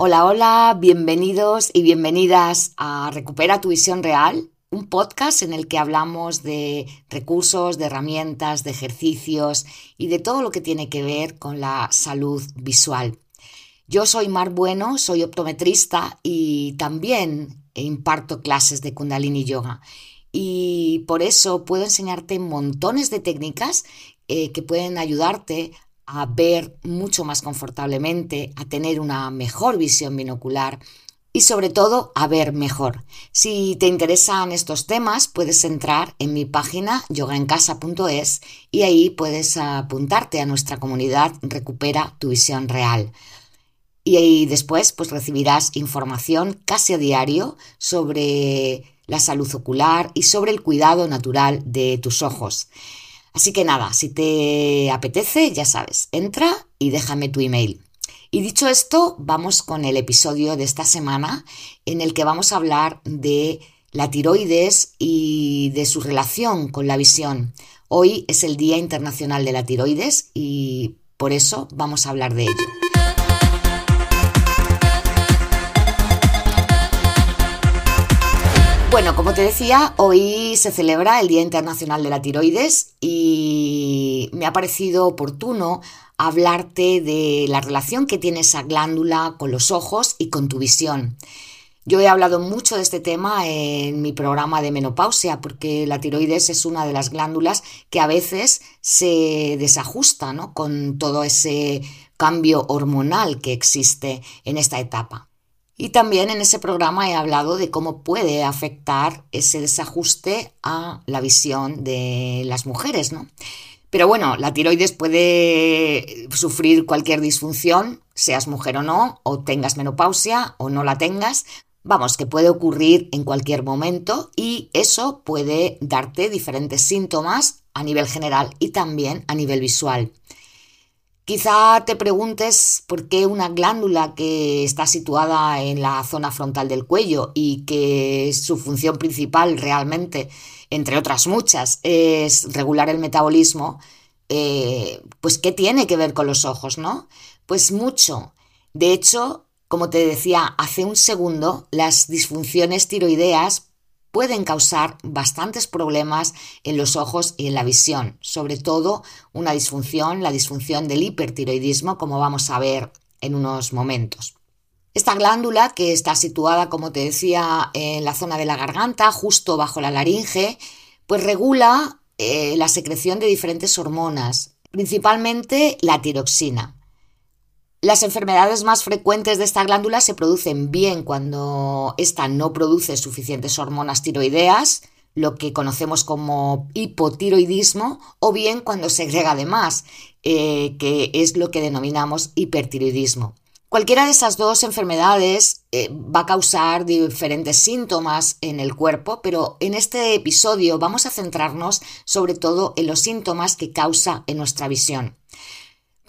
Hola, hola, bienvenidos y bienvenidas a Recupera tu visión real, un podcast en el que hablamos de recursos, de herramientas, de ejercicios y de todo lo que tiene que ver con la salud visual. Yo soy Mar Bueno, soy optometrista y también imparto clases de Kundalini Yoga. Y por eso puedo enseñarte montones de técnicas eh, que pueden ayudarte a ver mucho más confortablemente, a tener una mejor visión binocular y sobre todo a ver mejor. Si te interesan estos temas, puedes entrar en mi página yogaencasa.es y ahí puedes apuntarte a nuestra comunidad Recupera tu visión real. Y ahí después pues recibirás información casi a diario sobre la salud ocular y sobre el cuidado natural de tus ojos. Así que nada, si te apetece, ya sabes, entra y déjame tu email. Y dicho esto, vamos con el episodio de esta semana en el que vamos a hablar de la tiroides y de su relación con la visión. Hoy es el Día Internacional de la Tiroides y por eso vamos a hablar de ello. Bueno, como te decía, hoy se celebra el Día Internacional de la Tiroides y me ha parecido oportuno hablarte de la relación que tiene esa glándula con los ojos y con tu visión. Yo he hablado mucho de este tema en mi programa de menopausia porque la tiroides es una de las glándulas que a veces se desajusta con todo ese cambio hormonal que existe en esta etapa. Y también en ese programa he hablado de cómo puede afectar ese desajuste a la visión de las mujeres, ¿no? Pero bueno, la tiroides puede sufrir cualquier disfunción, seas mujer o no, o tengas menopausia o no la tengas. Vamos, que puede ocurrir en cualquier momento y eso puede darte diferentes síntomas a nivel general y también a nivel visual. Quizá te preguntes por qué una glándula que está situada en la zona frontal del cuello y que su función principal realmente, entre otras muchas, es regular el metabolismo, eh, pues qué tiene que ver con los ojos, ¿no? Pues mucho. De hecho, como te decía hace un segundo, las disfunciones tiroideas pueden causar bastantes problemas en los ojos y en la visión, sobre todo una disfunción, la disfunción del hipertiroidismo, como vamos a ver en unos momentos. Esta glándula, que está situada, como te decía, en la zona de la garganta, justo bajo la laringe, pues regula eh, la secreción de diferentes hormonas, principalmente la tiroxina. Las enfermedades más frecuentes de esta glándula se producen bien cuando ésta no produce suficientes hormonas tiroideas, lo que conocemos como hipotiroidismo, o bien cuando segrega de más, eh, que es lo que denominamos hipertiroidismo. Cualquiera de esas dos enfermedades eh, va a causar diferentes síntomas en el cuerpo, pero en este episodio vamos a centrarnos sobre todo en los síntomas que causa en nuestra visión.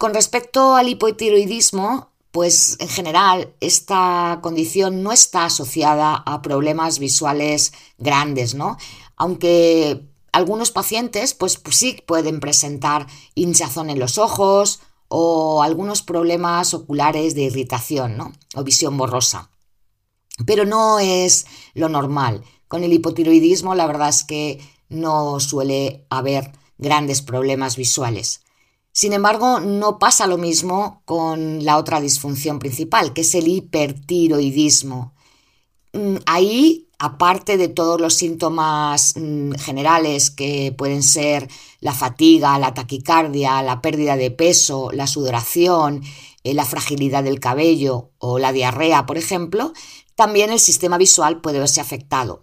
Con respecto al hipotiroidismo, pues en general esta condición no está asociada a problemas visuales grandes, ¿no? Aunque algunos pacientes pues, pues sí pueden presentar hinchazón en los ojos o algunos problemas oculares de irritación, ¿no? O visión borrosa. Pero no es lo normal. Con el hipotiroidismo la verdad es que no suele haber grandes problemas visuales. Sin embargo, no pasa lo mismo con la otra disfunción principal, que es el hipertiroidismo. Mm, ahí, aparte de todos los síntomas mm, generales que pueden ser la fatiga, la taquicardia, la pérdida de peso, la sudoración, eh, la fragilidad del cabello o la diarrea, por ejemplo, también el sistema visual puede verse afectado.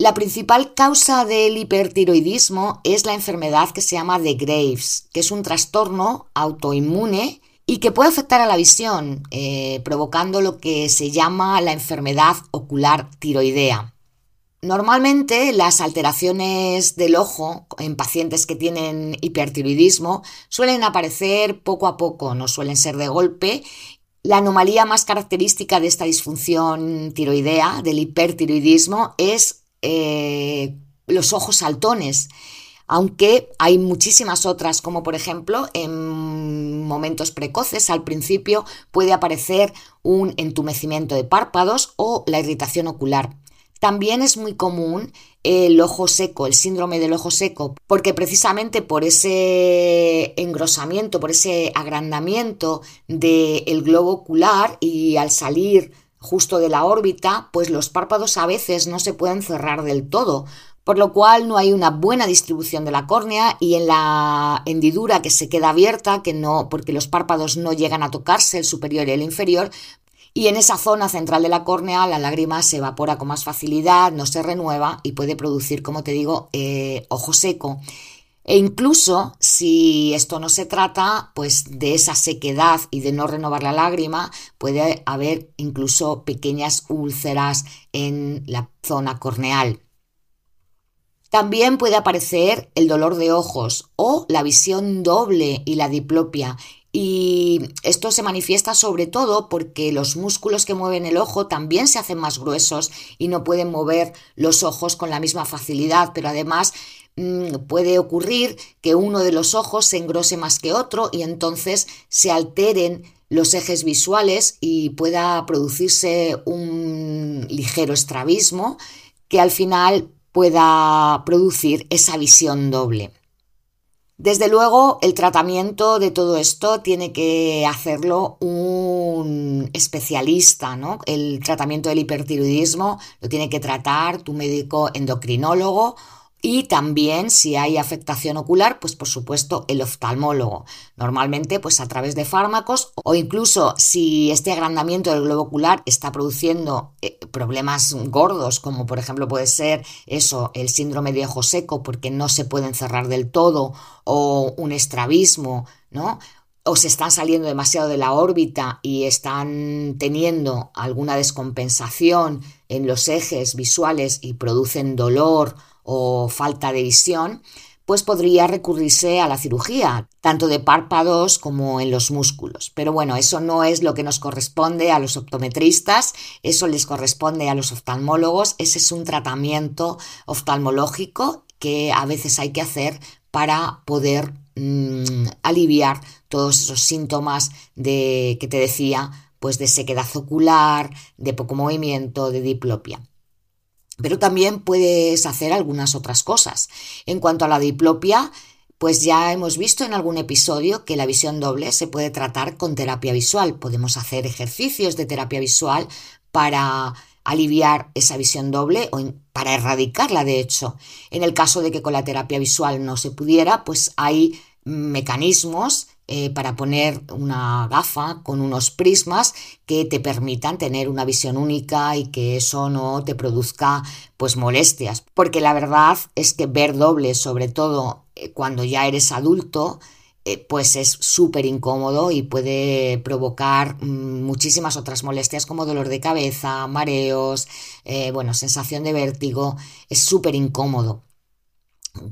La principal causa del hipertiroidismo es la enfermedad que se llama de Graves, que es un trastorno autoinmune y que puede afectar a la visión, eh, provocando lo que se llama la enfermedad ocular tiroidea. Normalmente las alteraciones del ojo en pacientes que tienen hipertiroidismo suelen aparecer poco a poco, no suelen ser de golpe. La anomalía más característica de esta disfunción tiroidea, del hipertiroidismo, es eh, los ojos saltones. aunque hay muchísimas otras, como por ejemplo en momentos precoces al principio puede aparecer un entumecimiento de párpados o la irritación ocular. También es muy común el ojo seco, el síndrome del ojo seco, porque precisamente por ese engrosamiento, por ese agrandamiento del globo ocular y al salir justo de la órbita, pues los párpados a veces no se pueden cerrar del todo, por lo cual no hay una buena distribución de la córnea y en la hendidura que se queda abierta, que no, porque los párpados no llegan a tocarse, el superior y el inferior, y en esa zona central de la córnea la lágrima se evapora con más facilidad, no se renueva y puede producir, como te digo, eh, ojo seco. E incluso si esto no se trata, pues de esa sequedad y de no renovar la lágrima, puede haber incluso pequeñas úlceras en la zona corneal. También puede aparecer el dolor de ojos o la visión doble y la diplopia. Y esto se manifiesta sobre todo porque los músculos que mueven el ojo también se hacen más gruesos y no pueden mover los ojos con la misma facilidad, pero además puede ocurrir que uno de los ojos se engrose más que otro y entonces se alteren los ejes visuales y pueda producirse un ligero estrabismo que al final pueda producir esa visión doble. Desde luego, el tratamiento de todo esto tiene que hacerlo un especialista, ¿no? El tratamiento del hipertiroidismo lo tiene que tratar tu médico endocrinólogo y también si hay afectación ocular, pues por supuesto el oftalmólogo. Normalmente pues a través de fármacos o incluso si este agrandamiento del globo ocular está produciendo eh, problemas gordos como por ejemplo puede ser eso, el síndrome de ojo seco porque no se pueden cerrar del todo o un estrabismo, ¿no? o se están saliendo demasiado de la órbita y están teniendo alguna descompensación en los ejes visuales y producen dolor o falta de visión, pues podría recurrirse a la cirugía, tanto de párpados como en los músculos. Pero bueno, eso no es lo que nos corresponde a los optometristas, eso les corresponde a los oftalmólogos, ese es un tratamiento oftalmológico que a veces hay que hacer para poder mm, aliviar todos esos síntomas de que te decía, pues de sequedad ocular, de poco movimiento, de diplopia. Pero también puedes hacer algunas otras cosas. En cuanto a la diplopia, pues ya hemos visto en algún episodio que la visión doble se puede tratar con terapia visual. Podemos hacer ejercicios de terapia visual para aliviar esa visión doble o para erradicarla, de hecho. En el caso de que con la terapia visual no se pudiera, pues hay mecanismos eh, para poner una gafa con unos prismas que te permitan tener una visión única y que eso no te produzca pues molestias. Porque la verdad es que ver doble, sobre todo eh, cuando ya eres adulto, eh, pues es súper incómodo y puede provocar mm, muchísimas otras molestias como dolor de cabeza, mareos, bueno, sensación de vértigo, es súper incómodo.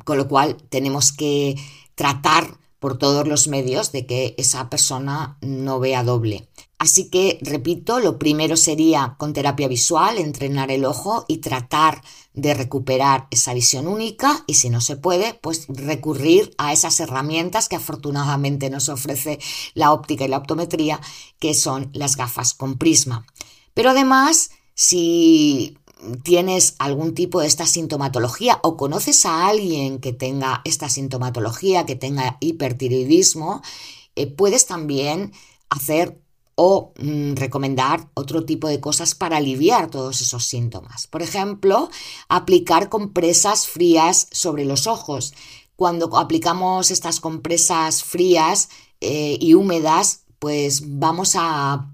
Con lo cual tenemos que tratar por todos los medios de que esa persona no vea doble. Así que, repito, lo primero sería con terapia visual, entrenar el ojo y tratar de recuperar esa visión única y si no se puede, pues recurrir a esas herramientas que afortunadamente nos ofrece la óptica y la optometría, que son las gafas con prisma. Pero además, si tienes algún tipo de esta sintomatología o conoces a alguien que tenga esta sintomatología, que tenga hipertiroidismo, eh, puedes también hacer o mm, recomendar otro tipo de cosas para aliviar todos esos síntomas. Por ejemplo, aplicar compresas frías sobre los ojos. Cuando aplicamos estas compresas frías eh, y húmedas, pues vamos a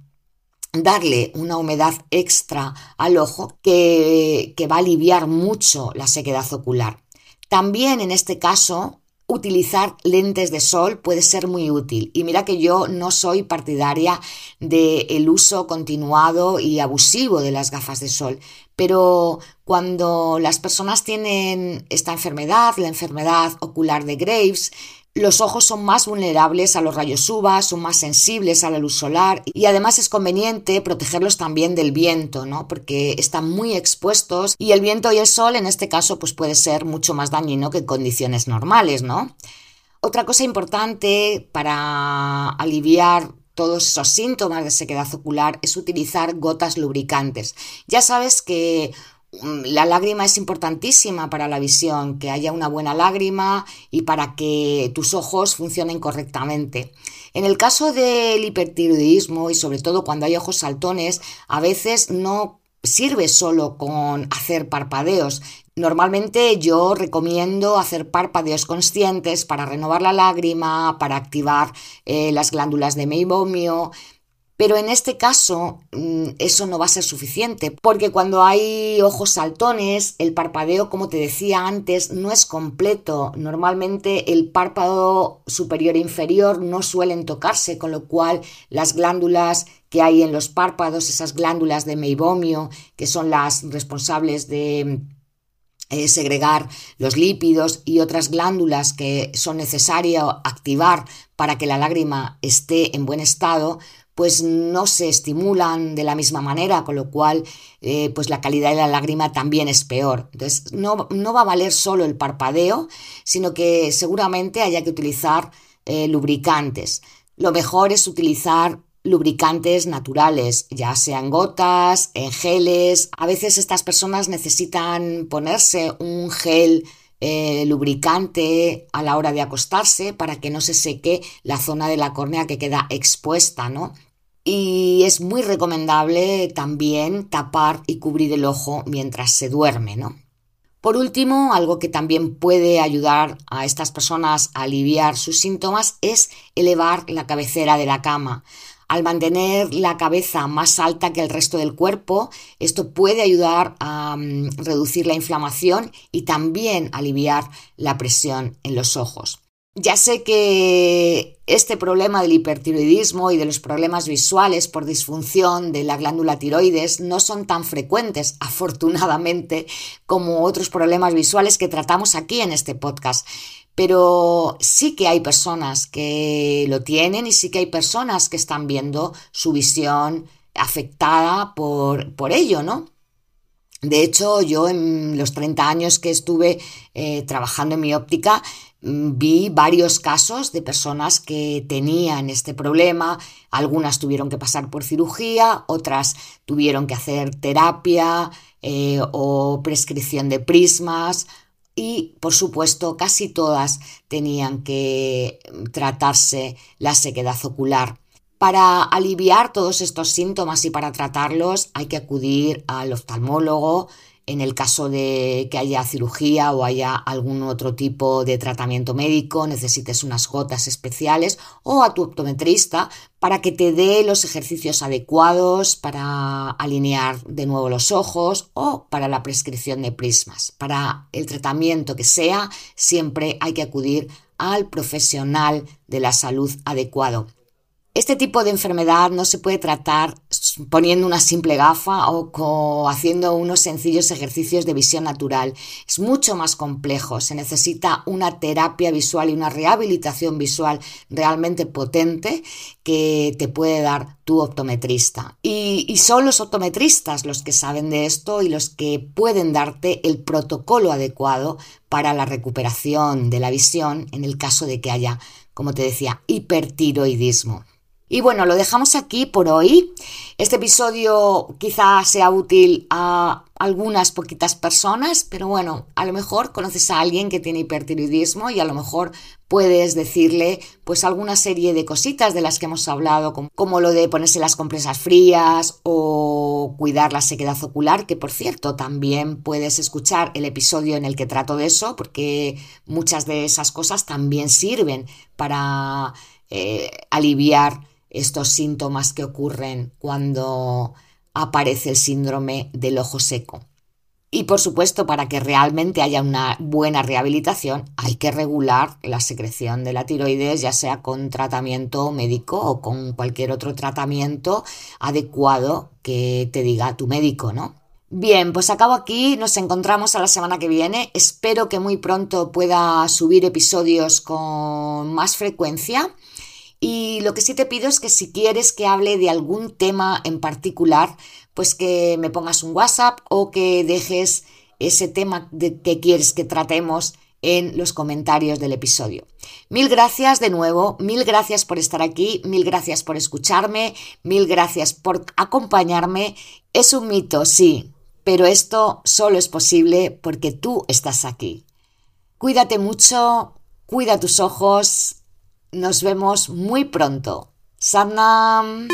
darle una humedad extra al ojo que, va a aliviar mucho la sequedad ocular. También en este caso utilizar lentes de sol puede ser muy útil. Y mira que yo no soy partidaria del uso continuado y abusivo de las gafas de sol, pero cuando las personas tienen esta enfermedad, la enfermedad ocular de Graves, Los ojos son más vulnerables a los rayos UVA, son más sensibles a la luz solar y además es conveniente protegerlos también del viento, ¿no? Porque están muy expuestos y el viento y el sol en este caso pues puede ser mucho más dañino que en condiciones normales, ¿no? Otra cosa importante para aliviar todos esos síntomas de sequedad ocular es utilizar gotas lubricantes. Ya sabes que la lágrima es importantísima para la visión, que haya una buena lágrima y para que tus ojos funcionen correctamente. En el caso del hipertiroidismo y sobre todo cuando hay ojos saltones, a veces no sirve solo con hacer parpadeos. Normalmente yo recomiendo hacer parpadeos conscientes para renovar la lágrima, para activar eh, las glándulas de meibomio, pero en este caso mm, eso no va a ser suficiente, porque cuando hay ojos saltones, el parpadeo, como te decía antes, no es completo. Normalmente el párpado superior e inferior no suelen tocarse, con lo cual las glándulas que hay en los párpados, esas glándulas de meibomio, que son las responsables de eh, segregar los lípidos y otras glándulas que son necesarias activar para que la lágrima esté en buen estado, pues no se estimulan de la misma manera, con lo cual eh, pues la calidad de la lágrima también es peor. Entonces no, va a valer solo el parpadeo, sino que seguramente haya que utilizar eh, lubricantes. Lo mejor es utilizar lubricantes naturales, ya sean gotas, en geles. A veces estas personas necesitan ponerse un gel eh, lubricante a la hora de acostarse para que no se seque la zona de la córnea que queda expuesta, ¿no? Y es muy recomendable también tapar y cubrir el ojo mientras se duerme, ¿no? Por último, algo que también puede ayudar a estas personas a aliviar sus síntomas es elevar la cabecera de la cama. Al mantener la cabeza más alta que el resto del cuerpo, esto puede ayudar a mm, reducir la inflamación y también aliviar la presión en los ojos. Ya sé que este problema del hipertiroidismo y de los problemas visuales por disfunción de la glándula tiroides no son tan frecuentes, afortunadamente, como otros problemas visuales que tratamos aquí en este podcast. Pero sí que hay personas que lo tienen y sí que hay personas que están viendo su visión afectada por, por ello, ¿no? De hecho, yo en los 30 años que estuve eh, trabajando en mi óptica, mm, vi varios casos de personas que tenían este problema. Algunas tuvieron que pasar por cirugía, otras tuvieron que hacer terapia eh, o prescripción de prismas, y por supuesto casi todas tenían que tratarse la sequedad ocular. Para aliviar todos estos síntomas y para tratarlos hay que acudir al oftalmólogo en el caso de que haya cirugía o haya algún otro tipo de tratamiento médico, necesites unas gotas especiales o a tu optometrista para que te dé los ejercicios adecuados para alinear de nuevo los ojos o para la prescripción de prismas. Para el tratamiento que sea, siempre hay que acudir al profesional de la salud adecuado. Este tipo de enfermedad no se puede tratar poniendo una simple gafa o haciendo unos sencillos ejercicios de visión natural. Es mucho más complejo. Se necesita una terapia visual y una rehabilitación visual realmente potente que te puede dar tu optometrista. Y, son los optometristas los que saben de esto y los que pueden darte el protocolo adecuado para la recuperación de la visión en el caso de que haya, como te decía, hipertiroidismo. Y bueno, lo dejamos aquí por hoy. Este episodio quizá sea útil a algunas poquitas personas, pero bueno, a lo mejor conoces a alguien que tiene hipertiroidismo y a lo mejor puedes decirle pues alguna serie de cositas de las que hemos hablado, como, lo de ponerse las compresas frías o cuidar la sequedad ocular, que por cierto también puedes escuchar el episodio en el que trato de eso, porque muchas de esas cosas también sirven para eh, aliviar estos síntomas que ocurren cuando aparece el síndrome del ojo seco. Y por supuesto, para que realmente haya una buena rehabilitación, hay que regular la secreción de la tiroides, ya sea con tratamiento médico o con cualquier otro tratamiento adecuado que te diga tu médico, ¿no? Bien, pues acabo aquí, nos encontramos a la semana que viene. Espero que muy pronto pueda subir episodios con más frecuencia. Y lo que sí te pido es que si quieres que hable de algún tema en particular, pues que me pongas un WhatsApp o que dejes ese tema que quieres que tratemos en los comentarios del episodio. Mil gracias de nuevo, mil gracias por estar aquí, mil gracias por escucharme, mil gracias por acompañarme. Es un mito, sí, pero esto solo es posible porque tú estás aquí. Cuídate mucho, cuida tus ojos, nos vemos muy pronto. Sadnam.